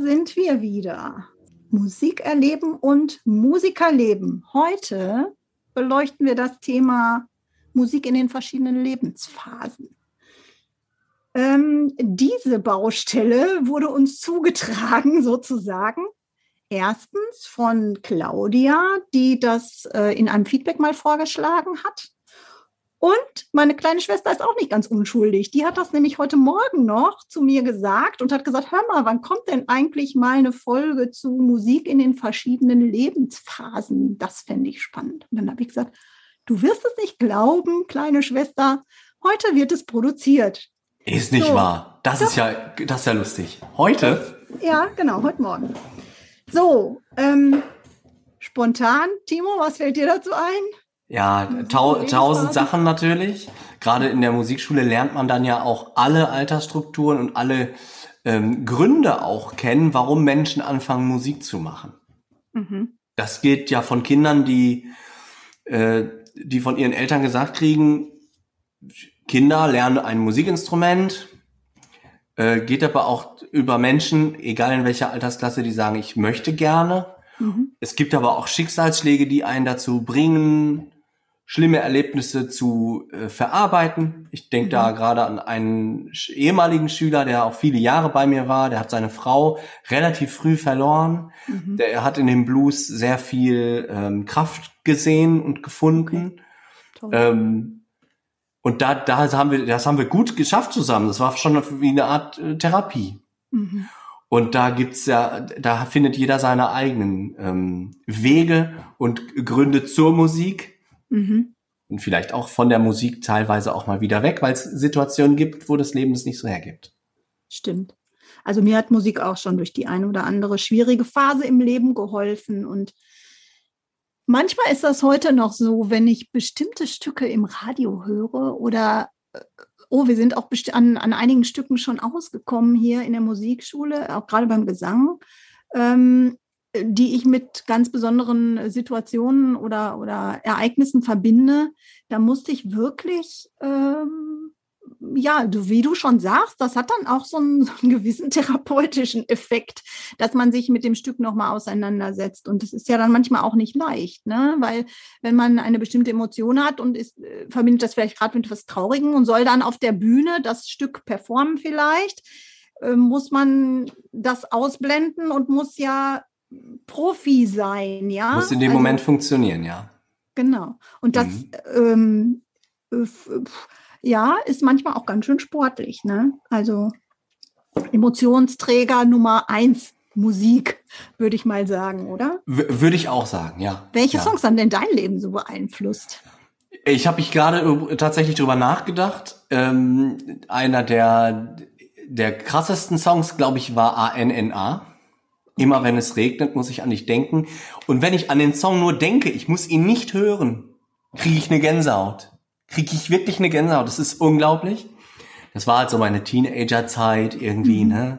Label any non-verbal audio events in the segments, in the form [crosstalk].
Sind wir wieder. Musik erleben und Musikerleben. Heute beleuchten wir das Thema Musik in den verschiedenen Lebensphasen. Ähm, diese Baustelle wurde uns zugetragen, [laughs] sozusagen. Erstens von Claudia, die das äh, in einem Feedback mal vorgeschlagen hat. Und meine kleine Schwester ist auch nicht ganz unschuldig. Die hat das nämlich heute Morgen noch zu mir gesagt und hat gesagt, hör mal, wann kommt denn eigentlich mal eine Folge zu Musik in den verschiedenen Lebensphasen? Das fände ich spannend. Und dann habe ich gesagt, du wirst es nicht glauben, kleine Schwester, heute wird es produziert. Ist nicht so, wahr. Das doch. ist ja, das ist ja lustig. Heute? Ja, genau, heute Morgen. So, ähm, spontan, Timo, was fällt dir dazu ein? Ja, tau tausend Sachen natürlich. Gerade in der Musikschule lernt man dann ja auch alle Altersstrukturen und alle ähm, Gründe auch kennen, warum Menschen anfangen, Musik zu machen. Mhm. Das geht ja von Kindern, die, äh, die von ihren Eltern gesagt kriegen, Kinder lernen ein Musikinstrument, äh, geht aber auch über Menschen, egal in welcher Altersklasse, die sagen, ich möchte gerne. Mhm. Es gibt aber auch Schicksalsschläge, die einen dazu bringen, schlimme Erlebnisse zu äh, verarbeiten. Ich denke mhm. da gerade an einen ehemaligen Schüler, der auch viele Jahre bei mir war. Der hat seine Frau relativ früh verloren. Mhm. Der hat in dem Blues sehr viel ähm, Kraft gesehen und gefunden. Okay. Ähm, und da, da haben wir, das haben wir gut geschafft zusammen. Das war schon wie eine Art äh, Therapie. Mhm. Und da gibt's ja, da findet jeder seine eigenen ähm, Wege und Gründe zur Musik. Mhm. Und vielleicht auch von der Musik teilweise auch mal wieder weg, weil es Situationen gibt, wo das Leben es nicht so hergibt. Stimmt. Also mir hat Musik auch schon durch die eine oder andere schwierige Phase im Leben geholfen und Manchmal ist das heute noch so, wenn ich bestimmte Stücke im Radio höre oder, äh, oh, wir sind auch an, an einigen Stücken schon ausgekommen hier in der Musikschule, auch gerade beim Gesang, ähm, die ich mit ganz besonderen Situationen oder, oder Ereignissen verbinde. Da musste ich wirklich ähm, ja, wie du schon sagst, das hat dann auch so einen, [laughs] so einen, gewissen therapeutischen Effekt, dass man sich mit dem Stück nochmal auseinandersetzt. Und das ist ja dann manchmal auch nicht leicht, ne? weil wenn man eine bestimmte Emotion hat und ist, äh, verbindet das vielleicht gerade mit etwas Traurigem und soll dann auf der Bühne das Stück performen vielleicht, äh, muss man das ausblenden und muss ja Profi sein, ja. Muss in dem also, Moment funktionieren, ja. Genau. Und das mhm. ähm, ja, ist manchmal auch ganz schön sportlich. Ne? Also Emotionsträger Nummer eins Musik, würde ich mal sagen, oder? W würde ich auch sagen, ja. Welche ja. Songs haben denn dein Leben so beeinflusst? Ich habe mich gerade tatsächlich drüber nachgedacht. Ähm, einer der, der krassesten Songs, glaube ich, war ANNA. Immer wenn es regnet, muss ich an dich denken. Und wenn ich an den Song nur denke, ich muss ihn nicht hören, kriege ich eine Gänsehaut kriege ich wirklich eine Gänsehaut. Das ist unglaublich. Das war halt so meine Teenager-Zeit irgendwie, mhm. ne?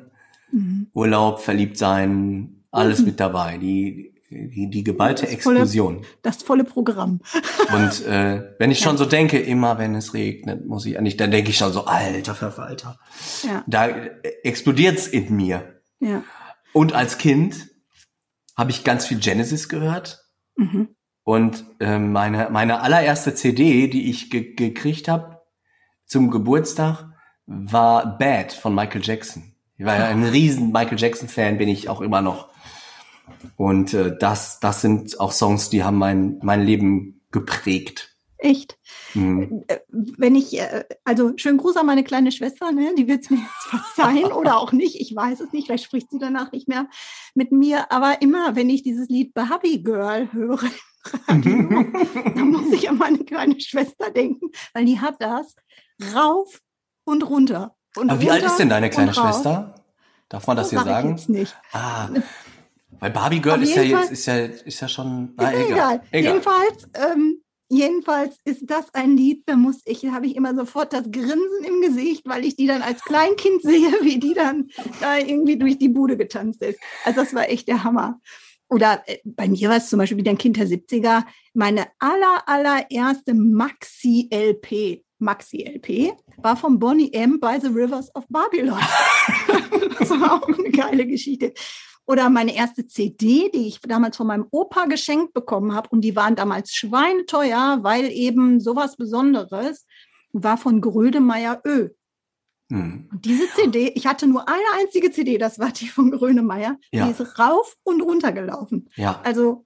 Mhm. Urlaub, verliebt sein, alles mhm. mit dabei. Die, die, die geballte das Explosion. Volle, das volle Programm. Und [laughs] äh, wenn ich schon so denke, immer wenn es regnet, muss ich eigentlich, dann denke ich schon so, alter Verwalter. Ja. Da explodiert's in mir. Ja. Und als Kind habe ich ganz viel Genesis gehört. Mhm. Und äh, meine, meine allererste CD, die ich ge gekriegt habe zum Geburtstag, war Bad von Michael Jackson. Ich war ja ein riesen Michael Jackson-Fan, bin ich auch immer noch. Und äh, das, das sind auch Songs, die haben mein, mein Leben geprägt. Echt? Mhm. Äh, wenn ich, äh, also schönen Gruß an meine kleine Schwester, ne? die wird es mir [laughs] jetzt verzeihen oder auch nicht, ich weiß es nicht, vielleicht spricht sie danach nicht mehr mit mir, aber immer, wenn ich dieses Lied Barbie Girl höre Radio, da muss ich an meine kleine Schwester denken, weil die hat das rauf und runter. Und Aber wie alt ist denn deine kleine Schwester? Darf man das, das hier sagen? Ich jetzt nicht. Ah. Weil Barbie Girl ist ja jetzt, ist ja, ist ja schon. Ah, egal. egal. Jedenfalls, ähm, jedenfalls ist das ein Lied, da muss ich, habe ich immer sofort das Grinsen im Gesicht, weil ich die dann als Kleinkind sehe, wie die dann da irgendwie durch die Bude getanzt ist. Also das war echt der Hammer. Oder äh, bei mir war es zum Beispiel wieder ein Kind der 70er, meine aller, allererste Maxi-LP, Maxi-LP, war von Bonnie M. by the Rivers of Babylon. [laughs] das war auch eine geile Geschichte. Oder meine erste CD, die ich damals von meinem Opa geschenkt bekommen habe. Und die waren damals schweineteuer, weil eben sowas Besonderes war von Grödemeyer Ö. Hm. Und diese CD, ich hatte nur eine einzige CD, das war die von Grönemeyer, ja. die ist rauf und runter gelaufen. Ja. Also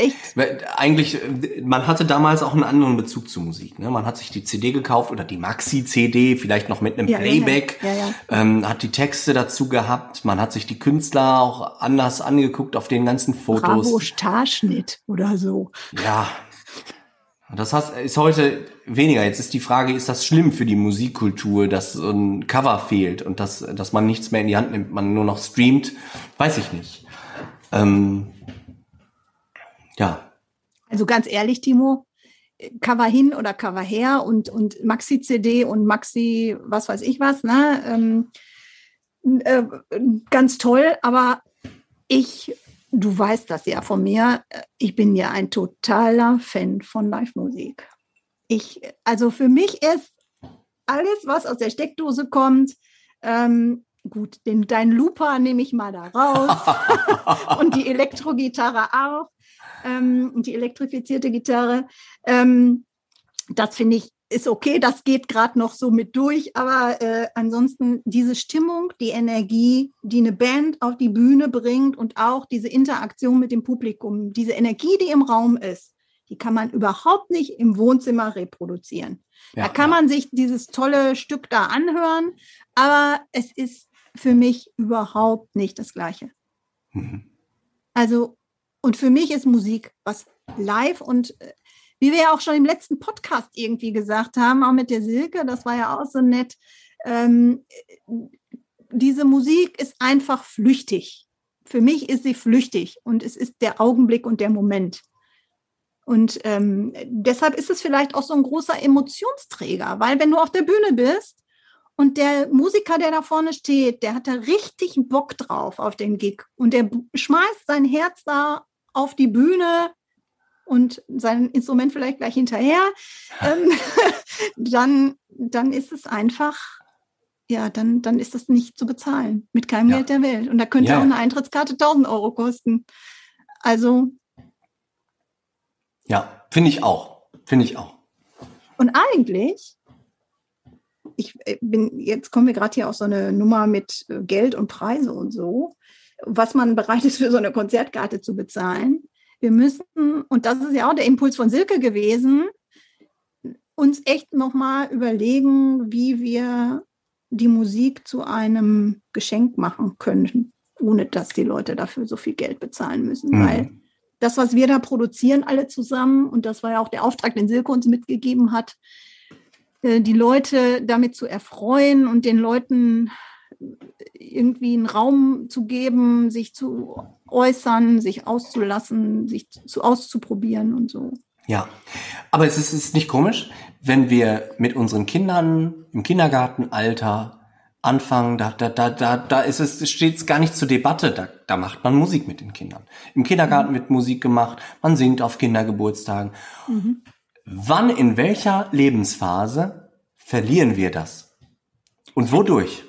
Echt? Eigentlich, man hatte damals auch einen anderen Bezug zu Musik. Ne? Man hat sich die CD gekauft oder die Maxi-CD, vielleicht noch mit einem ja, Playback, ja, ja. Ähm, hat die Texte dazu gehabt. Man hat sich die Künstler auch anders angeguckt auf den ganzen Fotos. Bravo Starschnitt oder so. Ja. Das ist heute weniger. Jetzt ist die Frage, ist das schlimm für die Musikkultur, dass so ein Cover fehlt und dass, dass man nichts mehr in die Hand nimmt, man nur noch streamt? Weiß ich nicht. Ähm, ja. Also ganz ehrlich, Timo, Cover hin oder Cover her und, und Maxi-CD und Maxi, was weiß ich was, ne? Ähm, äh, ganz toll, aber ich, du weißt das ja von mir, ich bin ja ein totaler Fan von Live-Musik. Ich, also für mich ist alles, was aus der Steckdose kommt, ähm, gut, den, dein Looper nehme ich mal da raus [laughs] und die Elektrogitarre auch ähm, die elektrifizierte Gitarre. Ähm, das finde ich ist okay, das geht gerade noch so mit durch, aber äh, ansonsten diese Stimmung, die Energie, die eine Band auf die Bühne bringt und auch diese Interaktion mit dem Publikum, diese Energie, die im Raum ist, die kann man überhaupt nicht im Wohnzimmer reproduzieren. Ja, da kann ja. man sich dieses tolle Stück da anhören, aber es ist für mich überhaupt nicht das Gleiche. Mhm. Also und für mich ist Musik was live und äh, wie wir ja auch schon im letzten Podcast irgendwie gesagt haben, auch mit der Silke, das war ja auch so nett, ähm, diese Musik ist einfach flüchtig. Für mich ist sie flüchtig und es ist der Augenblick und der Moment. Und ähm, deshalb ist es vielleicht auch so ein großer Emotionsträger, weil wenn du auf der Bühne bist und der Musiker, der da vorne steht, der hat da richtig Bock drauf auf den Gig und der schmeißt sein Herz da auf die Bühne und sein Instrument vielleicht gleich hinterher, ähm, [laughs] dann, dann ist es einfach, ja, dann, dann ist das nicht zu bezahlen mit keinem ja. Geld der Welt. Und da könnte ja. auch eine Eintrittskarte 1000 Euro kosten. Also. Ja, finde ich auch. Finde ich auch. Und eigentlich, ich äh, bin, jetzt kommen wir gerade hier auf so eine Nummer mit äh, Geld und Preise und so was man bereit ist, für so eine Konzertkarte zu bezahlen. Wir müssen, und das ist ja auch der Impuls von Silke gewesen, uns echt nochmal überlegen, wie wir die Musik zu einem Geschenk machen können, ohne dass die Leute dafür so viel Geld bezahlen müssen. Mhm. Weil das, was wir da produzieren, alle zusammen, und das war ja auch der Auftrag, den Silke uns mitgegeben hat, äh, die Leute damit zu erfreuen und den Leuten irgendwie einen Raum zu geben, sich zu äußern, sich auszulassen, sich zu auszuprobieren und so. Ja, aber es ist, ist nicht komisch, wenn wir mit unseren Kindern im Kindergartenalter anfangen, da, da, da, da, da ist es, steht es gar nicht zur Debatte, da, da macht man Musik mit den Kindern. Im Kindergarten wird Musik gemacht, man singt auf Kindergeburtstagen. Mhm. Wann, in welcher Lebensphase verlieren wir das? Und wodurch?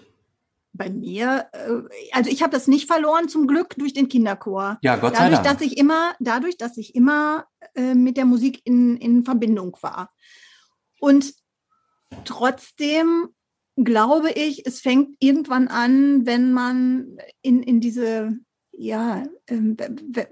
Bei mir, äh, also ich habe das nicht verloren zum Glück durch den Kinderchor. Ja, Gott sei dadurch, Dank. Dass ich immer, dadurch, dass ich immer äh, mit der Musik in, in Verbindung war. Und trotzdem glaube ich, es fängt irgendwann an, wenn man in, in diese ja, ähm,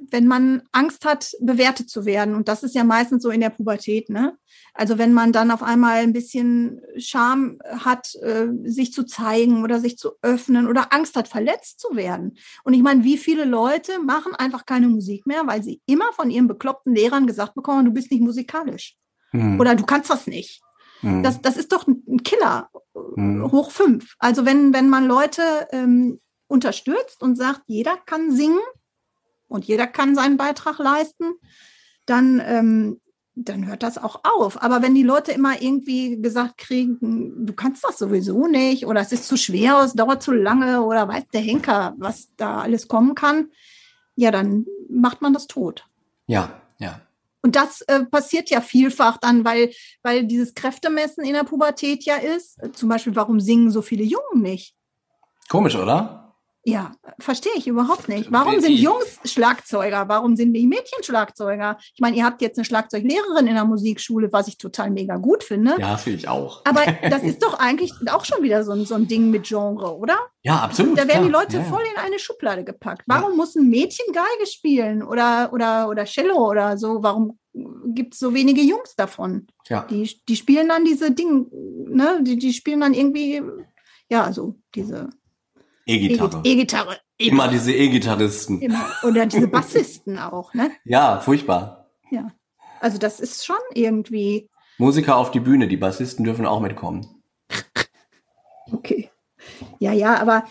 wenn man Angst hat, bewertet zu werden, und das ist ja meistens so in der Pubertät, ne? Also wenn man dann auf einmal ein bisschen Scham hat, äh, sich zu zeigen oder sich zu öffnen oder Angst hat, verletzt zu werden. Und ich meine, wie viele Leute machen einfach keine Musik mehr, weil sie immer von ihren bekloppten Lehrern gesagt bekommen, du bist nicht musikalisch. Hm. Oder du kannst das nicht. Hm. Das, das ist doch ein Killer, hm. hoch fünf. Also wenn, wenn man Leute ähm, unterstützt und sagt, jeder kann singen und jeder kann seinen Beitrag leisten, dann, ähm, dann hört das auch auf. Aber wenn die Leute immer irgendwie gesagt kriegen, du kannst das sowieso nicht oder es ist zu schwer, es dauert zu lange oder weiß der Henker, was da alles kommen kann, ja, dann macht man das tot. Ja, ja. Und das äh, passiert ja vielfach dann, weil, weil dieses Kräftemessen in der Pubertät ja ist. Zum Beispiel, warum singen so viele Jungen nicht? Komisch, oder? Ja, verstehe ich überhaupt nicht. Warum sind Jungs Schlagzeuger? Warum sind die Mädchen Schlagzeuger? Ich meine, ihr habt jetzt eine Schlagzeuglehrerin in der Musikschule, was ich total mega gut finde. Ja, finde ich auch. Aber [laughs] das ist doch eigentlich auch schon wieder so ein, so ein Ding mit Genre, oder? Ja, absolut. Da werden die Leute ja. voll in eine Schublade gepackt. Warum ja. muss ein Mädchen Geige spielen oder, oder, oder Cello oder so? Warum gibt es so wenige Jungs davon? Ja. Die, die spielen dann diese Dinge, ne? Die, die spielen dann irgendwie, ja, also diese E-Gitarre. E-Gitarre. E Immer diese E-Gitarristen. Oder diese Bassisten auch, ne? [laughs] Ja, furchtbar. Ja. Also das ist schon irgendwie. Musiker auf die Bühne, die Bassisten dürfen auch mitkommen. [laughs] Okay. Ja, ja, aber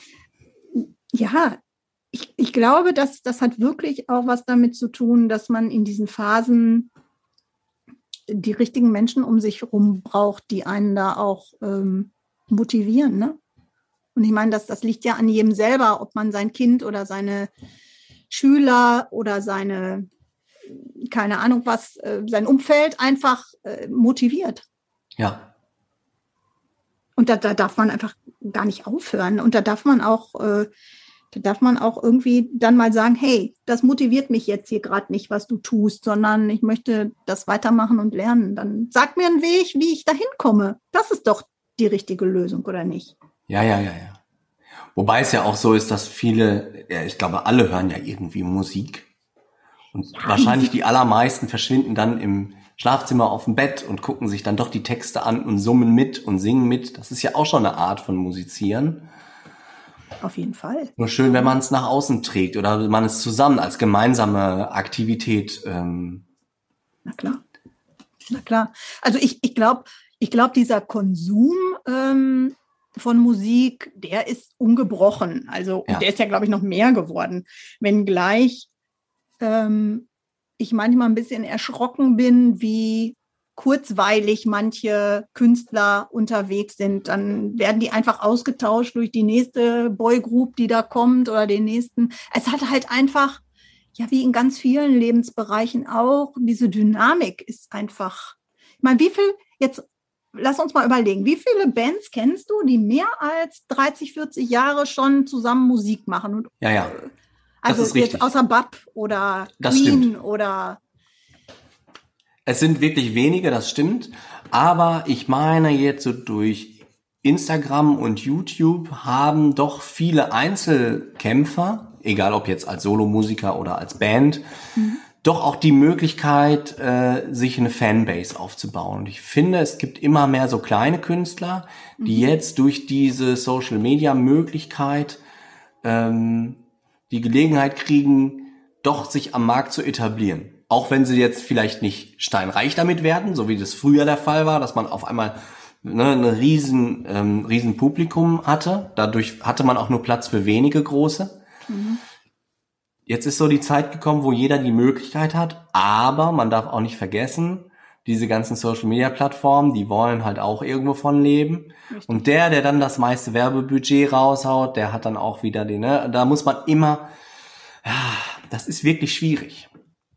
ja, ich, ich glaube, dass das hat wirklich auch was damit zu tun, dass man in diesen Phasen die richtigen Menschen um sich herum braucht, die einen da auch ähm, motivieren, ne? Und ich meine, das, das liegt ja an jedem selber, ob man sein Kind oder seine Schüler oder seine, keine Ahnung was, äh, sein Umfeld einfach äh, motiviert. Ja. Und da, da darf man einfach gar nicht aufhören. Und da darf man auch, äh, da darf man auch irgendwie dann mal sagen, hey, das motiviert mich jetzt hier gerade nicht, was du tust, sondern ich möchte das weitermachen und lernen. Dann sag mir einen Weg, wie ich da hinkomme. Das ist doch die richtige Lösung, oder nicht? Ja, ja, ja, ja. Wobei es ja auch so ist, dass viele, ja, ich glaube, alle hören ja irgendwie Musik. Und ja, wahrscheinlich die allermeisten verschwinden dann im Schlafzimmer auf dem Bett und gucken sich dann doch die Texte an und summen mit und singen mit. Das ist ja auch schon eine Art von Musizieren. Auf jeden Fall. Nur schön, wenn man es nach außen trägt oder man es zusammen als gemeinsame Aktivität. Ähm Na klar. Na klar. Also ich, ich glaube, ich glaube, dieser Konsum ähm, von Musik, der ist ungebrochen. Also ja. der ist ja, glaube ich, noch mehr geworden. Wenngleich ähm, ich manchmal ein bisschen erschrocken bin, wie kurzweilig manche Künstler unterwegs sind. Dann werden die einfach ausgetauscht durch die nächste Boygroup, die da kommt oder den nächsten. Es hat halt einfach, ja, wie in ganz vielen Lebensbereichen auch, diese Dynamik ist einfach. Ich meine, wie viel jetzt lass uns mal überlegen, wie viele Bands kennst du, die mehr als 30, 40 Jahre schon zusammen Musik machen? Und, ja, ja. Das also jetzt außer Bab oder das Queen stimmt. oder. Es sind wirklich wenige, das stimmt. Aber ich meine jetzt so durch Instagram und YouTube haben doch viele Einzelkämpfer, egal ob jetzt als Solomusiker oder als Band, mhm doch auch die Möglichkeit, äh, sich eine Fanbase aufzubauen. Und ich finde, es gibt immer mehr so kleine Künstler, die mhm. jetzt durch diese Social Media Möglichkeit ähm, die Gelegenheit kriegen, doch sich am Markt zu etablieren. Auch wenn sie jetzt vielleicht nicht steinreich damit werden, so wie das früher der Fall war, dass man auf einmal ne, ein riesen, ähm, riesen Publikum hatte. Dadurch hatte man auch nur Platz für wenige große. Mhm. Jetzt ist so die Zeit gekommen, wo jeder die Möglichkeit hat, aber man darf auch nicht vergessen, diese ganzen Social Media Plattformen, die wollen halt auch irgendwo von leben. Richtig. Und der, der dann das meiste Werbebudget raushaut, der hat dann auch wieder den, ne, da muss man immer, ja, das ist wirklich schwierig.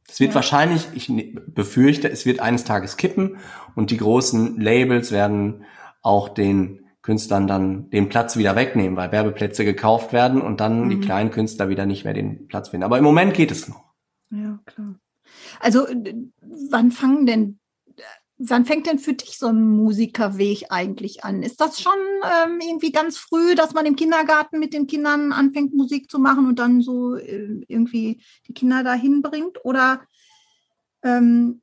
Es wird ja. wahrscheinlich, ich ne, befürchte, es wird eines Tages kippen und die großen Labels werden auch den Künstlern dann den Platz wieder wegnehmen, weil Werbeplätze gekauft werden und dann mhm. die kleinen Künstler wieder nicht mehr den Platz finden. Aber im Moment geht es noch. Ja, klar. Also wann fangen denn, wann fängt denn für dich so ein Musikerweg eigentlich an? Ist das schon ähm, irgendwie ganz früh, dass man im Kindergarten mit den Kindern anfängt, Musik zu machen und dann so äh, irgendwie die Kinder dahin bringt? Oder ähm,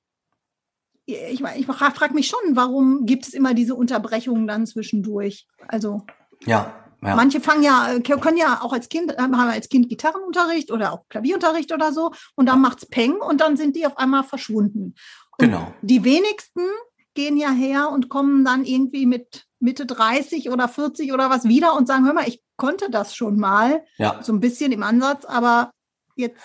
ich, ich frage mich schon, warum gibt es immer diese Unterbrechungen dann zwischendurch? Also ja, ja. Manche fangen ja, äh, können ja auch als Kind, haben als Kind Gitarrenunterricht oder auch Klavierunterricht oder so und dann macht's Peng und dann sind die auf einmal verschwunden. Und genau. Die wenigsten gehen ja her und kommen dann irgendwie mit Mitte 30 oder 40 oder was wieder und sagen, hör mal, ich konnte das schon mal. Ja. So ein bisschen im Ansatz, aber jetzt.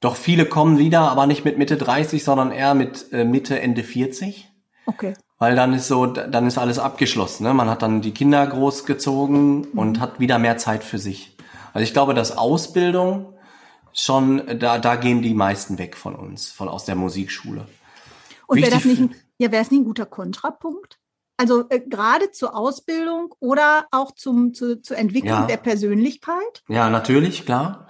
Doch viele kommen wieder, aber nicht mit Mitte 30, sondern eher mit äh, Mitte, Ende 40. Okay. Weil dann ist so, dann ist alles abgeschlossen. Ne? Man hat dann die Kinder großgezogen mhm. und hat wieder mehr Zeit für sich. Also ich glaube, dass Ausbildung schon, da, da gehen die meisten weg von uns, von aus der Musikschule. Und wäre das nicht, ein, ja, wäre es nicht ein guter Kontrapunkt? Also äh, gerade zur Ausbildung oder auch zum, zu, zur Entwicklung ja. der Persönlichkeit? Ja, natürlich, klar.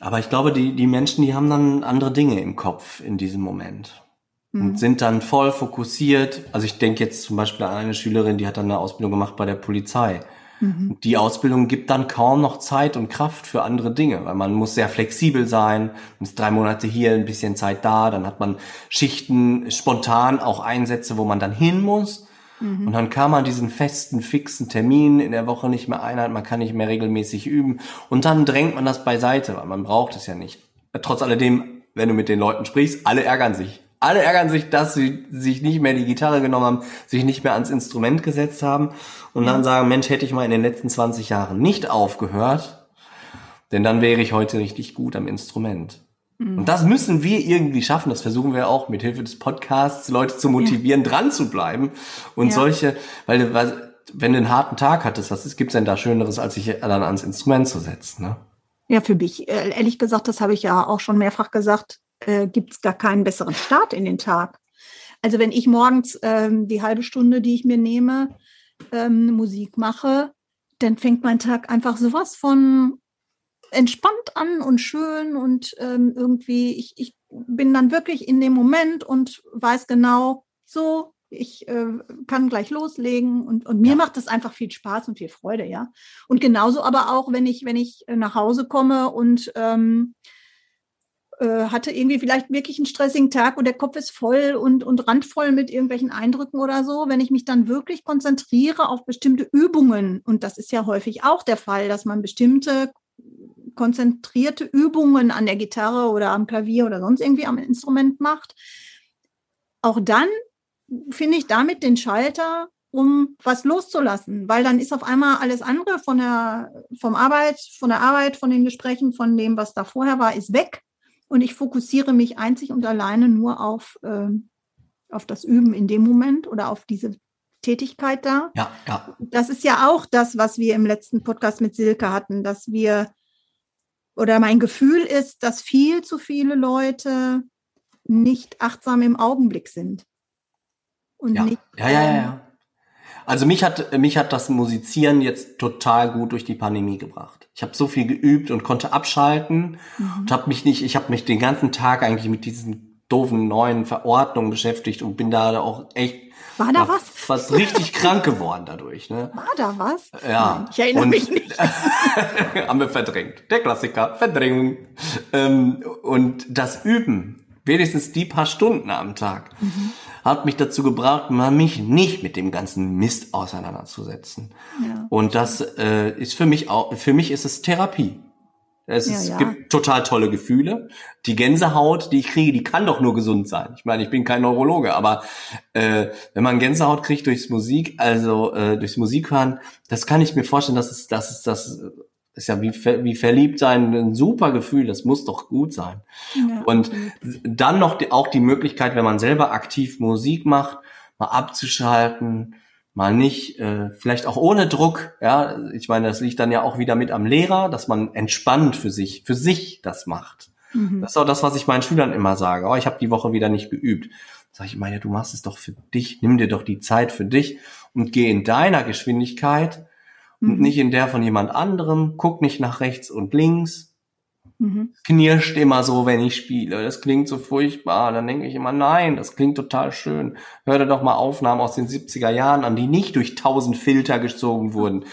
Aber ich glaube, die, die Menschen, die haben dann andere Dinge im Kopf in diesem Moment. Mhm. Und sind dann voll fokussiert. Also ich denke jetzt zum Beispiel an eine Schülerin, die hat dann eine Ausbildung gemacht bei der Polizei. Mhm. Die Ausbildung gibt dann kaum noch Zeit und Kraft für andere Dinge, weil man muss sehr flexibel sein, man ist drei Monate hier, ein bisschen Zeit da, dann hat man Schichten, spontan auch Einsätze, wo man dann hin muss. Mhm. Und dann kann man diesen festen, fixen Termin in der Woche nicht mehr einhalten, man kann nicht mehr regelmäßig üben und dann drängt man das beiseite, weil man braucht es ja nicht. Trotz alledem, wenn du mit den Leuten sprichst, alle ärgern sich. Alle ärgern sich, dass sie sich nicht mehr die Gitarre genommen haben, sich nicht mehr ans Instrument gesetzt haben und dann sagen, Mensch, hätte ich mal in den letzten 20 Jahren nicht aufgehört, denn dann wäre ich heute richtig gut am Instrument. Mhm. Und das müssen wir irgendwie schaffen. Das versuchen wir auch mit Hilfe des Podcasts, Leute zu motivieren, ja. dran zu bleiben. Und ja. solche, weil, weil, wenn du einen harten Tag hattest, was gibt's denn da Schöneres, als sich dann ans Instrument zu setzen? Ne? Ja, für mich, äh, ehrlich gesagt, das habe ich ja auch schon mehrfach gesagt, äh, gibt's gar keinen besseren Start in den Tag. Also wenn ich morgens ähm, die halbe Stunde, die ich mir nehme, ähm, Musik mache, dann fängt mein Tag einfach sowas von entspannt an und schön und ähm, irgendwie, ich, ich bin dann wirklich in dem Moment und weiß genau, so, ich äh, kann gleich loslegen und, und mir ja. macht das einfach viel Spaß und viel Freude, ja. Und genauso aber auch, wenn ich, wenn ich nach Hause komme und ähm, äh, hatte irgendwie vielleicht wirklich einen stressigen Tag und der Kopf ist voll und, und randvoll mit irgendwelchen Eindrücken oder so, wenn ich mich dann wirklich konzentriere auf bestimmte Übungen, und das ist ja häufig auch der Fall, dass man bestimmte konzentrierte Übungen an der Gitarre oder am Klavier oder sonst irgendwie am Instrument macht, auch dann finde ich damit den Schalter, um was loszulassen, weil dann ist auf einmal alles andere von der vom Arbeit, von der Arbeit, von den Gesprächen, von dem, was da vorher war, ist weg und ich fokussiere mich einzig und alleine nur auf äh, auf das Üben in dem Moment oder auf diese Tätigkeit da. Ja, ja. Das ist ja auch das, was wir im letzten Podcast mit Silke hatten, dass wir oder mein Gefühl ist, dass viel zu viele Leute nicht achtsam im Augenblick sind. Und ja. Nicht, ja, ja, ja, ja. Also mich hat mich hat das Musizieren jetzt total gut durch die Pandemie gebracht. Ich habe so viel geübt und konnte abschalten mhm. und habe mich nicht, ich habe mich den ganzen Tag eigentlich mit diesen doofen neuen Verordnungen beschäftigt und bin da auch echt war da was? Fast richtig krank geworden dadurch. Ne? War da was? Ja. Ich erinnere und, mich nicht. [laughs] [laughs] haben wir verdrängt. Der Klassiker, Verdrängung. Ähm, und das Üben, wenigstens die paar Stunden am Tag, mhm. hat mich dazu gebracht, mich nicht mit dem ganzen Mist auseinanderzusetzen. Ja. Und das äh, ist für mich auch, für mich ist es Therapie. Es ja, ist, ja. gibt total tolle Gefühle. Die Gänsehaut, die ich kriege, die kann doch nur gesund sein. Ich meine, ich bin kein Neurologe, aber äh, wenn man Gänsehaut kriegt durchs Musik, also äh, durchs Musikhören, das kann ich mir vorstellen, dass es, dass es, das ist ja wie, wie verliebt sein, ein super Gefühl, das muss doch gut sein. Ja. Und dann noch die, auch die Möglichkeit, wenn man selber aktiv Musik macht, mal abzuschalten, mal nicht, äh, vielleicht auch ohne Druck. Ja, ich meine, das liegt dann ja auch wieder mit am Lehrer, dass man entspannt für sich, für sich das macht. Mhm. Das ist auch das, was ich meinen Schülern immer sage. Oh, ich habe die Woche wieder nicht geübt. Sag ich meine, du machst es doch für dich. Nimm dir doch die Zeit für dich und geh in deiner Geschwindigkeit mhm. und nicht in der von jemand anderem. Guck nicht nach rechts und links, Mhm. Knirscht immer so, wenn ich spiele. Das klingt so furchtbar. Dann denke ich immer, nein, das klingt total schön. Hör dir doch mal Aufnahmen aus den 70er Jahren an, die nicht durch tausend Filter gezogen wurden.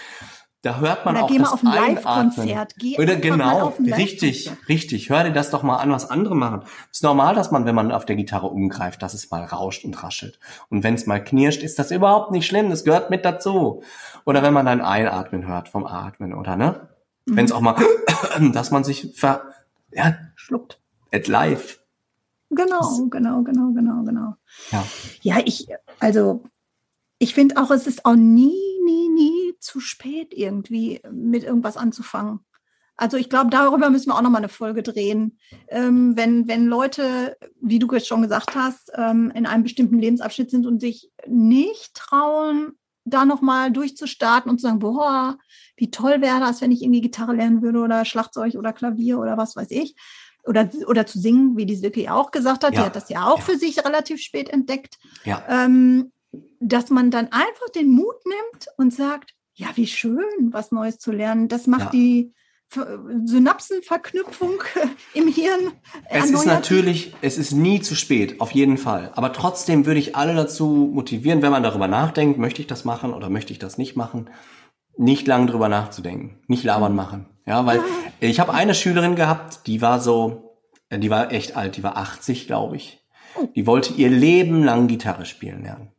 Da hört man Oder auch geh das auf ein Live-Konzert. Oder genau, richtig, richtig. Hör dir das doch mal an, was andere machen. Es ist normal, dass man, wenn man auf der Gitarre umgreift, dass es mal rauscht und raschelt. Und wenn es mal knirscht, ist das überhaupt nicht schlimm. Das gehört mit dazu. Oder wenn man dann Einatmen hört vom Atmen, oder ne? Wenn es auch mal, [coughs] dass man sich ver, ja, schluckt. At live. Genau, genau, genau, genau, genau. Ja, Ja, ich, also ich finde auch, es ist auch nie, nie, nie zu spät, irgendwie mit irgendwas anzufangen. Also ich glaube, darüber müssen wir auch nochmal eine Folge drehen. Ähm, wenn, wenn Leute, wie du jetzt schon gesagt hast, ähm, in einem bestimmten Lebensabschnitt sind und sich nicht trauen, da nochmal durchzustarten und zu sagen, boah, wie toll wäre das, wenn ich irgendwie Gitarre lernen würde oder Schlagzeug oder Klavier oder was weiß ich. Oder, oder zu singen, wie die Silke ja auch gesagt hat. Ja. Die hat das ja auch Ja. für sich relativ spät entdeckt ja, ähm, dass man dann einfach den Mut nimmt und sagt, ja, wie schön, was Neues zu lernen. Das macht Ja. die Synapsenverknüpfung [laughs] im Hirn. Es ist natürlich, es ist nie zu spät, auf jeden Fall. Aber trotzdem würde ich alle dazu motivieren, wenn man darüber nachdenkt, möchte ich das machen oder möchte ich das nicht machen, nicht lange drüber nachzudenken, nicht labern machen. Ja, weil ich habe eine Schülerin gehabt, die war so, äh, die war echt alt, die war 80, glaube ich. Die wollte ihr Leben lang Gitarre spielen lernen.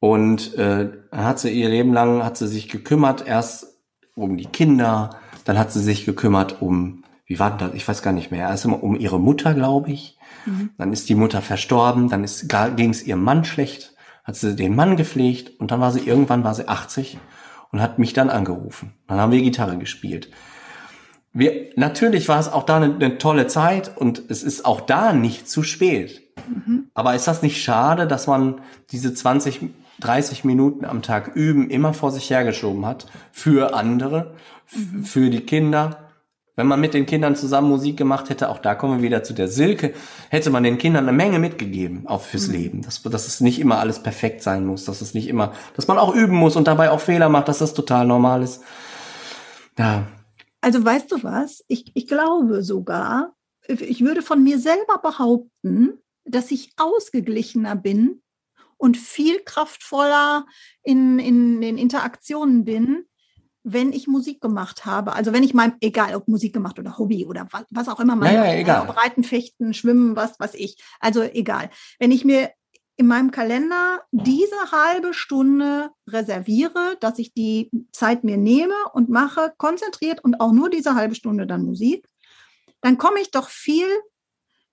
Und äh, dann hat sie ihr Leben lang hat sie sich gekümmert, erst um die Kinder, dann hat sie sich gekümmert um, wie war denn das? Ich weiß gar nicht mehr. Erst immer um ihre Mutter, glaube ich. Dann ist die Mutter verstorben, dann ging es ihrem Mann schlecht, hat sie den Mann gepflegt und dann war sie irgendwann war sie 80 und hat mich dann angerufen. Dann haben wir Gitarre gespielt. Wir, natürlich war es auch da eine, eine tolle Zeit und es ist auch da nicht zu spät. Aber ist das nicht schade, dass man diese 20, 30 Minuten am Tag üben immer vor sich hergeschoben hat für andere, f- für die Kinder? Wenn man mit den Kindern zusammen Musik gemacht hätte, auch da kommen wir wieder zu der Silke, hätte man den Kindern eine Menge mitgegeben, auch fürs Leben. Dass, dass es nicht immer alles perfekt sein muss, dass es nicht immer, dass man auch üben muss und dabei auch Fehler macht, dass das total normal ist. Ja, Also weißt du was? Ich, ich glaube sogar, ich würde von mir selber behaupten, dass ich ausgeglichener bin und viel kraftvoller in, in den Interaktionen bin, wenn ich Musik gemacht habe. Also wenn ich mein, egal ob Musik gemacht oder Hobby oder was, was auch immer man Ja, ja, macht, egal. ob Reiten, Fechten, Schwimmen, was weiß ich. Also egal. Wenn ich mir in meinem Kalender diese halbe Stunde reserviere, dass ich die Zeit mir nehme und mache konzentriert und auch nur diese halbe Stunde dann Musik, dann komme ich doch viel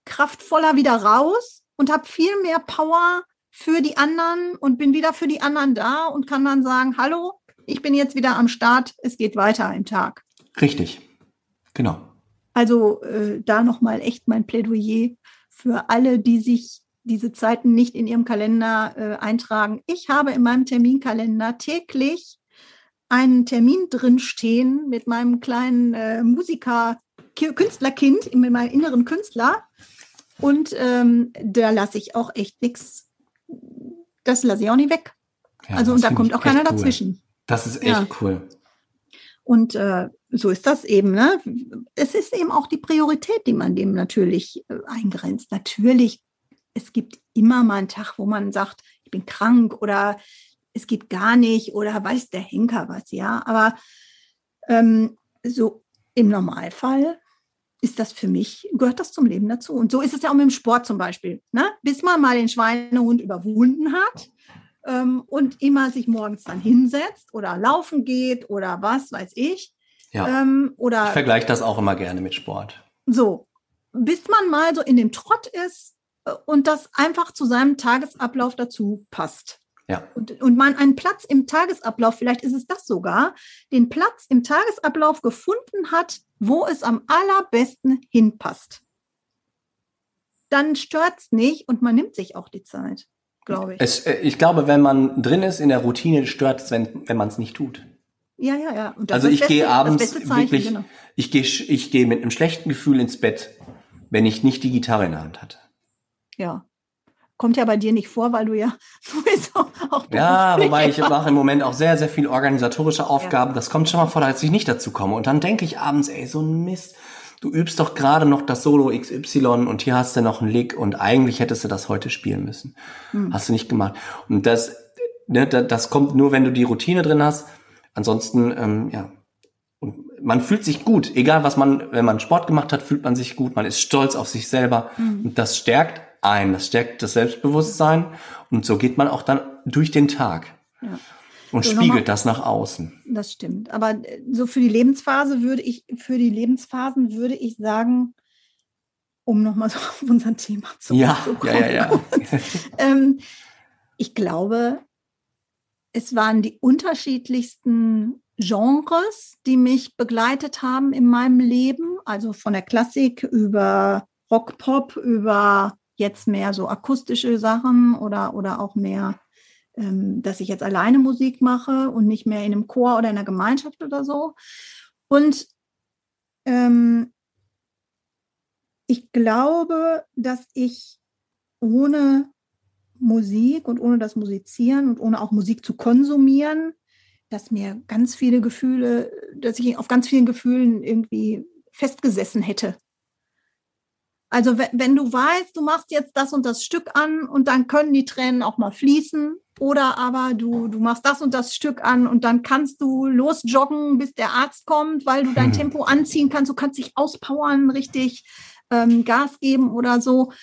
kraftvoller wieder raus und habe viel mehr Power für die anderen und bin wieder für die anderen da und kann dann sagen, hallo, ich bin jetzt wieder am Start, es geht weiter im Tag. richtig. Genau. Also äh, da nochmal echt mein Plädoyer für alle, die sich diese Zeiten nicht in ihrem Kalender äh, eintragen. Ich habe in meinem Terminkalender täglich einen Termin drin stehen mit meinem kleinen äh, Musiker, Ki- Künstlerkind, mit meinem inneren Künstler. Und ähm, da lasse ich auch echt nichts, das lasse ich auch nicht weg. Ja, also und da kommt auch keiner cool. dazwischen. Das ist echt Ja. cool. Und äh, so ist das eben. Ne? Es ist eben auch die Priorität, die man dem natürlich äh, eingrenzt. Natürlich, es gibt immer mal einen Tag, wo man sagt, ich bin krank oder es geht gar nicht oder weiß der Henker was, ja. Aber ähm, so im Normalfall ist das für mich, gehört das zum Leben dazu. Und so ist es ja auch mit dem Sport zum Beispiel. Ne? Bis man mal den Schweinehund überwunden hat ähm, und immer sich morgens dann hinsetzt oder laufen geht oder was weiß ich. Ja. Ähm, Ich oder vergleiche das auch immer gerne mit Sport. so, bis man mal so in dem Trott ist äh, und das einfach zu seinem Tagesablauf dazu passt. Ja. Und, und man einen Platz im Tagesablauf, vielleicht ist es das sogar, den Platz im Tagesablauf gefunden hat, wo es am allerbesten hinpasst. Dann stört es nicht und man nimmt sich auch die Zeit, glaube ich. Es, äh, ich glaube, wenn man drin ist in der Routine, stört es, wenn, wenn man es nicht tut. Ja, ja, ja. Und das Also ich gehe abends Zeichen, wirklich, genau. ich gehe, ich gehe mit einem schlechten Gefühl ins Bett, wenn ich nicht die Gitarre in der Hand hatte. Ja. Kommt ja bei dir nicht vor, weil du ja [laughs] sowieso auch Ja, wobei ich mache im Moment auch sehr, sehr viel organisatorische Aufgaben. Das kommt schon mal vor, dass ich nicht dazu komme. Und dann denke ich abends, ey, so ein Mist. Du übst doch gerade noch das Solo XY und hier hast du noch einen Lick und eigentlich hättest du das heute spielen müssen. Hm. Hast du nicht gemacht. Und das, ne, da- das kommt nur, wenn du die Routine drin hast. Ansonsten, ähm, ja. Und man fühlt sich gut. Egal was man, wenn man Sport gemacht hat, fühlt man sich gut. Man ist stolz auf sich selber. Hm. Und das stärkt ein. Das stärkt das Selbstbewusstsein. Und so geht man auch dann durch den Tag. Ja. Und So, spiegelt nochmal- das nach außen. Das stimmt. Aber äh, so für die Lebensphase würde ich, für die Lebensphasen würde ich sagen, um nochmal so [laughs] auf unser Thema zu ja, Ja, ja, ja. [laughs] ähm, ich glaube, es waren die unterschiedlichsten Genres, die mich begleitet haben in meinem Leben. Also von der Klassik über Rock, Pop, über jetzt mehr so akustische Sachen oder, oder auch mehr, dass ich jetzt alleine Musik mache und nicht mehr in einem Chor oder in einer Gemeinschaft oder so. Und ähm, ich glaube, dass ich ohne Musik und ohne das Musizieren und ohne auch Musik zu konsumieren, dass mir ganz viele Gefühle, dass ich auf ganz vielen Gefühlen irgendwie festgesessen hätte. Also wenn, du weißt, du machst jetzt das und das Stück an und dann können die Tränen auch mal fließen oder aber du, du machst das und das Stück an und dann kannst du losjoggen, bis der Arzt kommt, weil du dein hm. Tempo anziehen kannst, du kannst dich auspowern, richtig ähm, Gas geben oder so.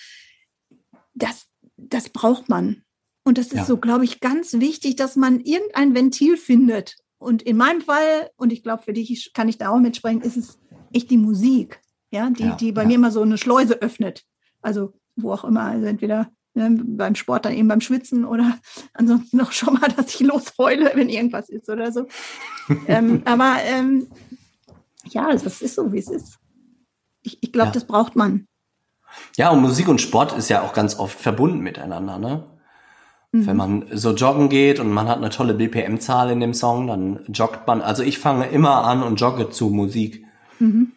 Das, das braucht man. Und das ist ja. so, glaube ich, ganz wichtig, dass man irgendein Ventil findet. Und in meinem Fall, und ich glaube, für dich kann ich da auch mitsprechen, ist es echt die Musik, ja, die, ja, die bei ja. mir immer so eine Schleuse öffnet. Also wo auch immer, also entweder ne, beim Sport dann eben beim Schwitzen oder [laughs] ansonsten noch schon mal, dass ich losheule, wenn irgendwas ist oder so. ähm, [laughs] aber ähm, ja, das ist so, wie es ist. Ich, ich glaube, das braucht man. Ja, und Musik und Sport ist ja auch ganz oft verbunden miteinander, ne? Mhm. Wenn man so joggen geht und man hat eine tolle BPM-Zahl in dem Song, dann joggt man. Also ich fange immer an und jogge zu Musik. Mhm.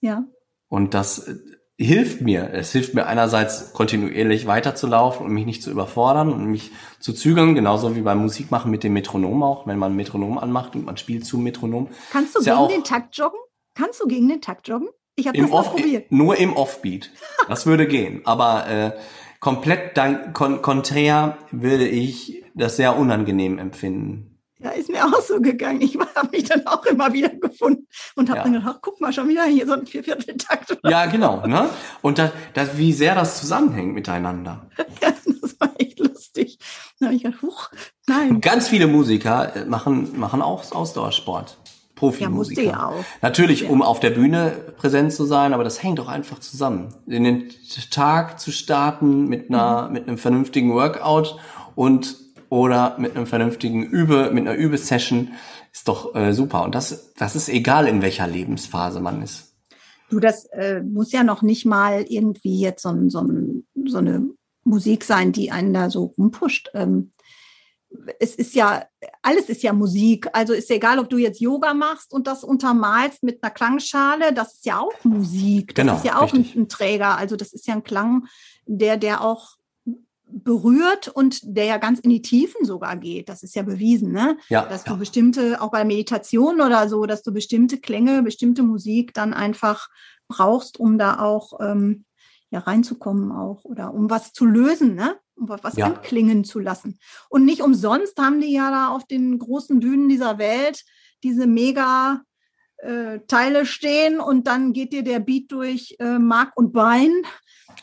Ja. Und das äh, hilft mir. Es hilft mir einerseits kontinuierlich weiterzulaufen und mich nicht zu überfordern und mich zu zügeln, genauso wie beim Musikmachen mit dem Metronom auch, wenn man ein Metronom anmacht und man spielt zu Metronom. Kannst du gegen ja den Takt joggen? Kannst du gegen den Takt joggen? Ich habe das mal probiert. Nur im Offbeat. Das würde gehen. Aber äh, komplett dann kon konträr würde ich das sehr unangenehm empfinden. Ja, ist mir auch so gegangen. Ich [laughs] habe mich dann auch immer wieder gefunden und habe ja. dann gedacht, guck mal, schon wieder hier so ein Viervierteltakt. Ja, genau. Ne? Und das, das, wie sehr das zusammenhängt miteinander. [laughs] ja, das war echt lustig. Da habe ich gedacht, huch, nein. Und ganz viele Musiker äh, machen, machen auch Ausdauersport. Profimusiker. Ja, ja auch. Natürlich, ja. um auf der Bühne präsent zu sein, aber das hängt doch einfach zusammen. In den Tag zu starten mit einer, mhm. mit einem vernünftigen Workout und oder mit einem vernünftigen Übe, mit einer Übesession ist doch äh, super. Und das, das ist egal, in welcher Lebensphase man ist. Du, das äh, muss ja noch nicht mal irgendwie jetzt so, so, so eine Musik sein, die einen da so rumpusht. Ähm, es ist ja, alles ist ja Musik. Also ist egal, ob du jetzt Yoga machst und das untermalst mit einer Klangschale, das ist ja auch Musik. Das genau, ist ja auch ein, ein, Träger. Also das ist ja ein Klang, der, der auch berührt und der ja ganz in die Tiefen sogar geht. Das ist ja bewiesen, ne? Ja, dass du bestimmte, auch bei Meditation oder so, dass du bestimmte Klänge, bestimmte Musik dann einfach brauchst, um da auch ähm, ja reinzukommen auch oder um was zu lösen, ne? um was ja. anklingen zu lassen. Und nicht umsonst haben die ja da auf den großen Bühnen dieser Welt diese mega äh, Teile stehen und dann geht dir der Beat durch äh, Mark und Bein.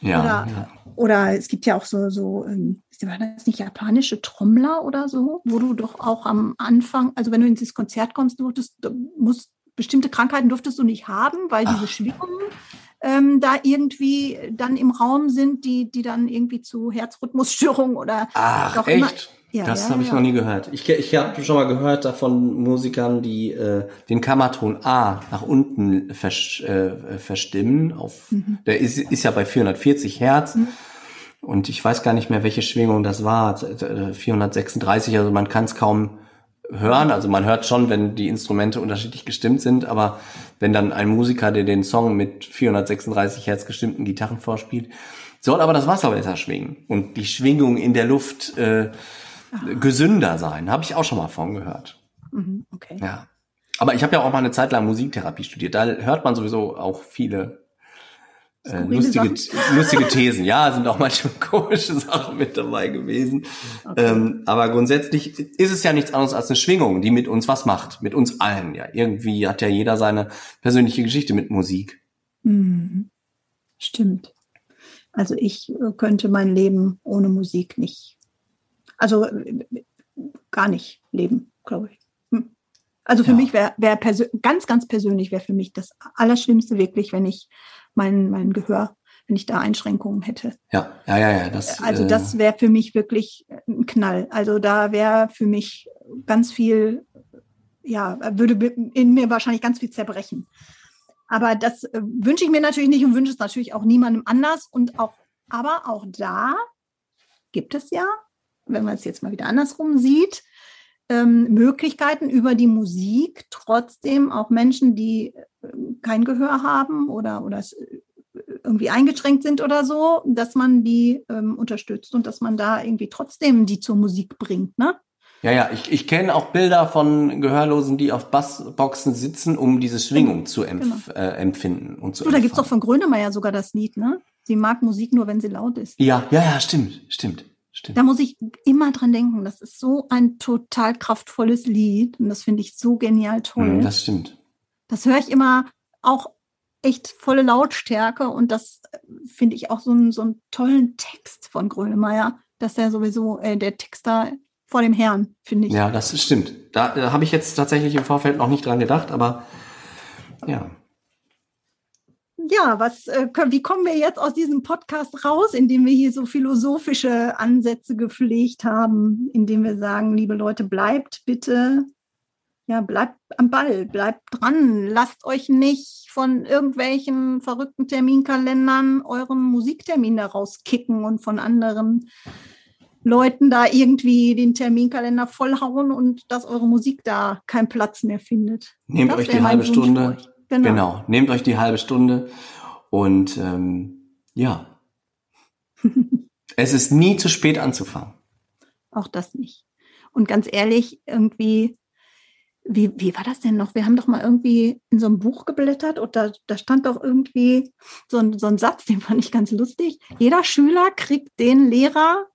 Ja, oder, ja. oder es gibt ja auch so, so ähm, war das nicht japanische Trommler oder so, wo du doch auch am Anfang, also wenn du ins Konzert kommst, durftest, du musst bestimmte Krankheiten durftest du nicht haben, weil Ach. diese Schwingungen ähm, da irgendwie dann im Raum sind, die, die dann irgendwie zu Herzrhythmusstörungen oder Ach, echt? Immer, ja, das ja, habe ich ja. noch nie gehört. Ich, ich habe schon mal gehört davon Musikern, die äh, den Kammerton A nach unten vers, äh, verstimmen. Auf, mhm. Der ist, ist ja bei 440 Hertz. Mhm. Und ich weiß gar nicht mehr, welche Schwingung das war. 436, also man kann es kaum hören. Also man hört schon, wenn die Instrumente unterschiedlich gestimmt sind, aber wenn dann ein Musiker, der den Song mit 436 Hertz gestimmten Gitarren vorspielt, soll aber das Wasser besser schwingen und die Schwingung in der Luft äh, gesünder sein. Habe ich auch schon mal von gehört. Mhm, okay. Ja. Aber ich habe ja auch mal eine Zeit lang Musiktherapie studiert. Da hört man sowieso auch viele äh, lustige, lustige [laughs] Thesen. Ja, sind auch manchmal [laughs] komische Sachen mit dabei gewesen. Okay. Ähm, aber grundsätzlich ist es ja nichts anderes als eine Schwingung, die mit uns was macht, mit uns allen. Ja, irgendwie hat ja jeder seine persönliche Geschichte mit Musik. Mhm. Stimmt. Also ich äh, könnte mein Leben ohne Musik nicht, also äh, gar nicht leben, glaube ich. Hm. Also für ja. mich wäre wär ganz, ganz persönlich wäre für mich das Allerschlimmste wirklich, wenn ich mein, mein Gehör, wenn ich da Einschränkungen hätte. Ja, ja, ja, ja. Das, also das äh, wäre für mich wirklich ein Knall. Also da wäre für mich ganz viel, ja, würde in mir wahrscheinlich ganz viel zerbrechen. Aber das äh, wünsche ich mir natürlich nicht und wünsche es natürlich auch niemandem anders. Und auch, aber auch da gibt es ja, wenn man es jetzt mal wieder andersrum sieht, ähm, Möglichkeiten über die Musik trotzdem auch Menschen, die äh, kein Gehör haben oder, oder äh, irgendwie eingeschränkt sind oder so, dass man die ähm, unterstützt und dass man da irgendwie trotzdem die zur Musik bringt, ne? Ja, ja, ich, ich kenne auch Bilder von Gehörlosen, die auf Bassboxen sitzen, um diese Schwingung genau. zu empf genau. äh, empfinden und zu so, Da gibt's doch von Grönemeyer sogar das Lied, ne? Sie mag Musik nur, wenn sie laut ist. Ja, ja, ja, stimmt, stimmt. Stimmt. Da muss ich immer dran denken. Das ist so ein total kraftvolles Lied und das finde ich so genial toll. Mm, das stimmt. Das höre ich immer auch echt volle Lautstärke und das äh, finde ich auch so einen, so einen tollen Text von Grönemeyer, dass der sowieso, äh, der Text da vor dem Herrn, finde ich. Ja, das stimmt. Da, da habe ich jetzt tatsächlich im Vorfeld noch nicht dran gedacht, aber ja ja, was, äh, wie kommen wir jetzt aus diesem Podcast raus, indem wir hier so philosophische Ansätze gepflegt haben, indem wir sagen, liebe Leute, bleibt bitte, ja, bleibt am Ball, bleibt dran, lasst euch nicht von irgendwelchen verrückten Terminkalendern euren Musiktermin da rauskicken und von anderen Leuten da irgendwie den Terminkalender vollhauen und dass eure Musik da keinen Platz mehr findet. Nehmt das euch die halbe Stunde. Genau. genau. Nehmt euch die halbe Stunde und ähm, ja. [laughs] es ist nie zu spät anzufangen. Auch das nicht. Und ganz ehrlich, irgendwie, wie, wie war das denn noch? Wir haben doch mal irgendwie in so einem Buch geblättert und da, da stand doch irgendwie so ein, so ein Satz, den fand ich ganz lustig. Jeder Schüler kriegt den Lehrer,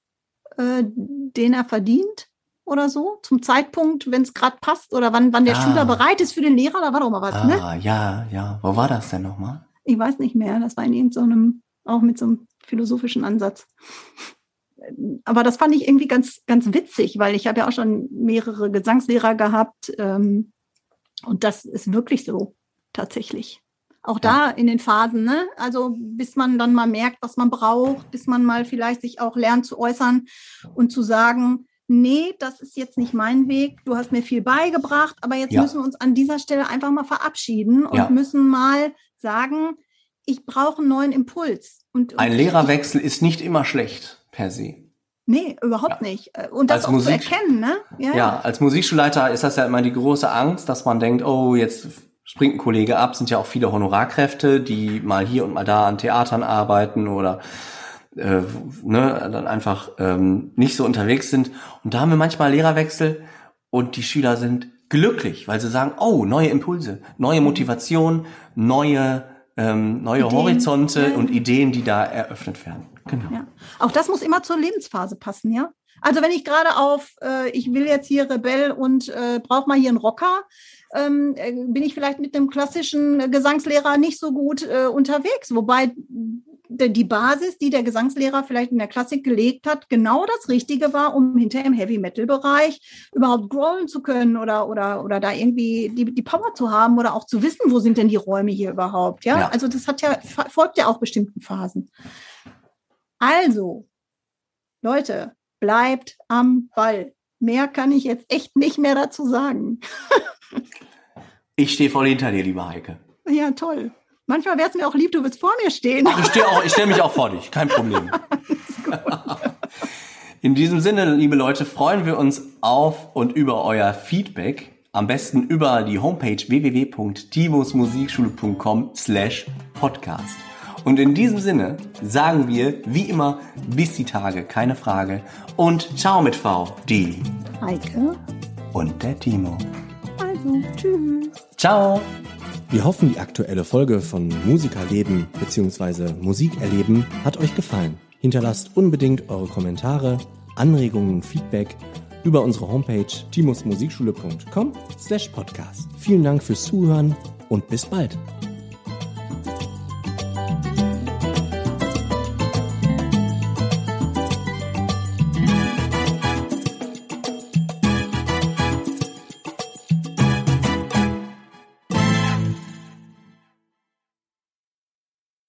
äh, den er verdient oder so, zum Zeitpunkt, wenn es gerade passt oder wann, wann der ah. Schüler bereit ist für den Lehrer, da war doch mal was, ne? ah, ne? Ja, ja. Wo war das denn nochmal? Ich weiß nicht mehr. Das war in irgendeinem, so auch mit so einem philosophischen Ansatz. Aber das fand ich irgendwie ganz, ganz witzig, weil ich habe ja auch schon mehrere Gesangslehrer gehabt. Ähm, und das ist wirklich so, tatsächlich. Auch da in den Phasen, ne? Also bis man dann mal merkt, was man braucht, bis man mal vielleicht sich auch lernt zu äußern und zu sagen, nee, das ist jetzt nicht mein Weg, du hast mir viel beigebracht, aber jetzt ja. müssen wir uns an dieser Stelle einfach mal verabschieden und ja. müssen mal sagen, ich brauche einen neuen Impuls. Und, Ein Lehrerwechsel ist nicht immer schlecht per se. Nee, überhaupt ja. nicht. Äh, und das als auch Musik, zu erkennen, ne? Ja. ja, als Musikschulleiter ist das ja immer die große Angst, dass man denkt, oh, jetzt springt ein Kollege ab, sind ja auch viele Honorarkräfte, die mal hier und mal da an Theatern arbeiten oder äh, ne, dann einfach ähm, nicht so unterwegs sind. Und da haben wir manchmal Lehrerwechsel und die Schüler sind glücklich, weil sie sagen, oh, neue Impulse, neue Motivation, neue, ähm, neue Ideen. Horizonte ja. und Ideen, die da eröffnet werden. Genau. Ja. Auch das muss immer zur Lebensphase passen, ja. Also wenn ich gerade auf, äh, ich will jetzt hier Rebell und äh, brauche mal hier einen Rocker, ähm, äh, bin ich vielleicht mit einem klassischen Gesangslehrer nicht so gut äh, unterwegs. Wobei die Basis, die der Gesangslehrer vielleicht in der Klassik gelegt hat, genau das Richtige war, um hinterher im Heavy-Metal-Bereich überhaupt growlen zu können oder, oder, oder da irgendwie die, die Power zu haben oder auch zu wissen, wo sind denn die Räume hier überhaupt. Ja, ja. also das hat ja, folgt ja auch bestimmten Phasen. Also, Leute, bleibt am Ball. Mehr kann ich jetzt echt nicht mehr dazu sagen. ich stehe voll hinter dir, liebe Heike. Ja, toll. Manchmal wäre es mir auch lieb, du wirst vor mir stehen. Ach, ich stehe stelle mich auch vor dich, kein Problem. [laughs] In diesem Sinne, liebe Leute, freuen wir uns auf und über euer Feedback. Am besten über die Homepage www.timosmusikschule.com slash podcast. Und in diesem Sinne sagen wir, wie immer, bis die Tage, keine Frage. Und ciao mit V, die Heike und der Timo. Also, tschüss. Ciao. Wir hoffen, die aktuelle Folge von Musikerleben bzw. Musikerleben hat euch gefallen. Hinterlasst unbedingt eure Kommentare, Anregungen, Feedback über unsere Homepage timusmusikschule.com slash podcast. Vielen Dank fürs Zuhören und bis bald.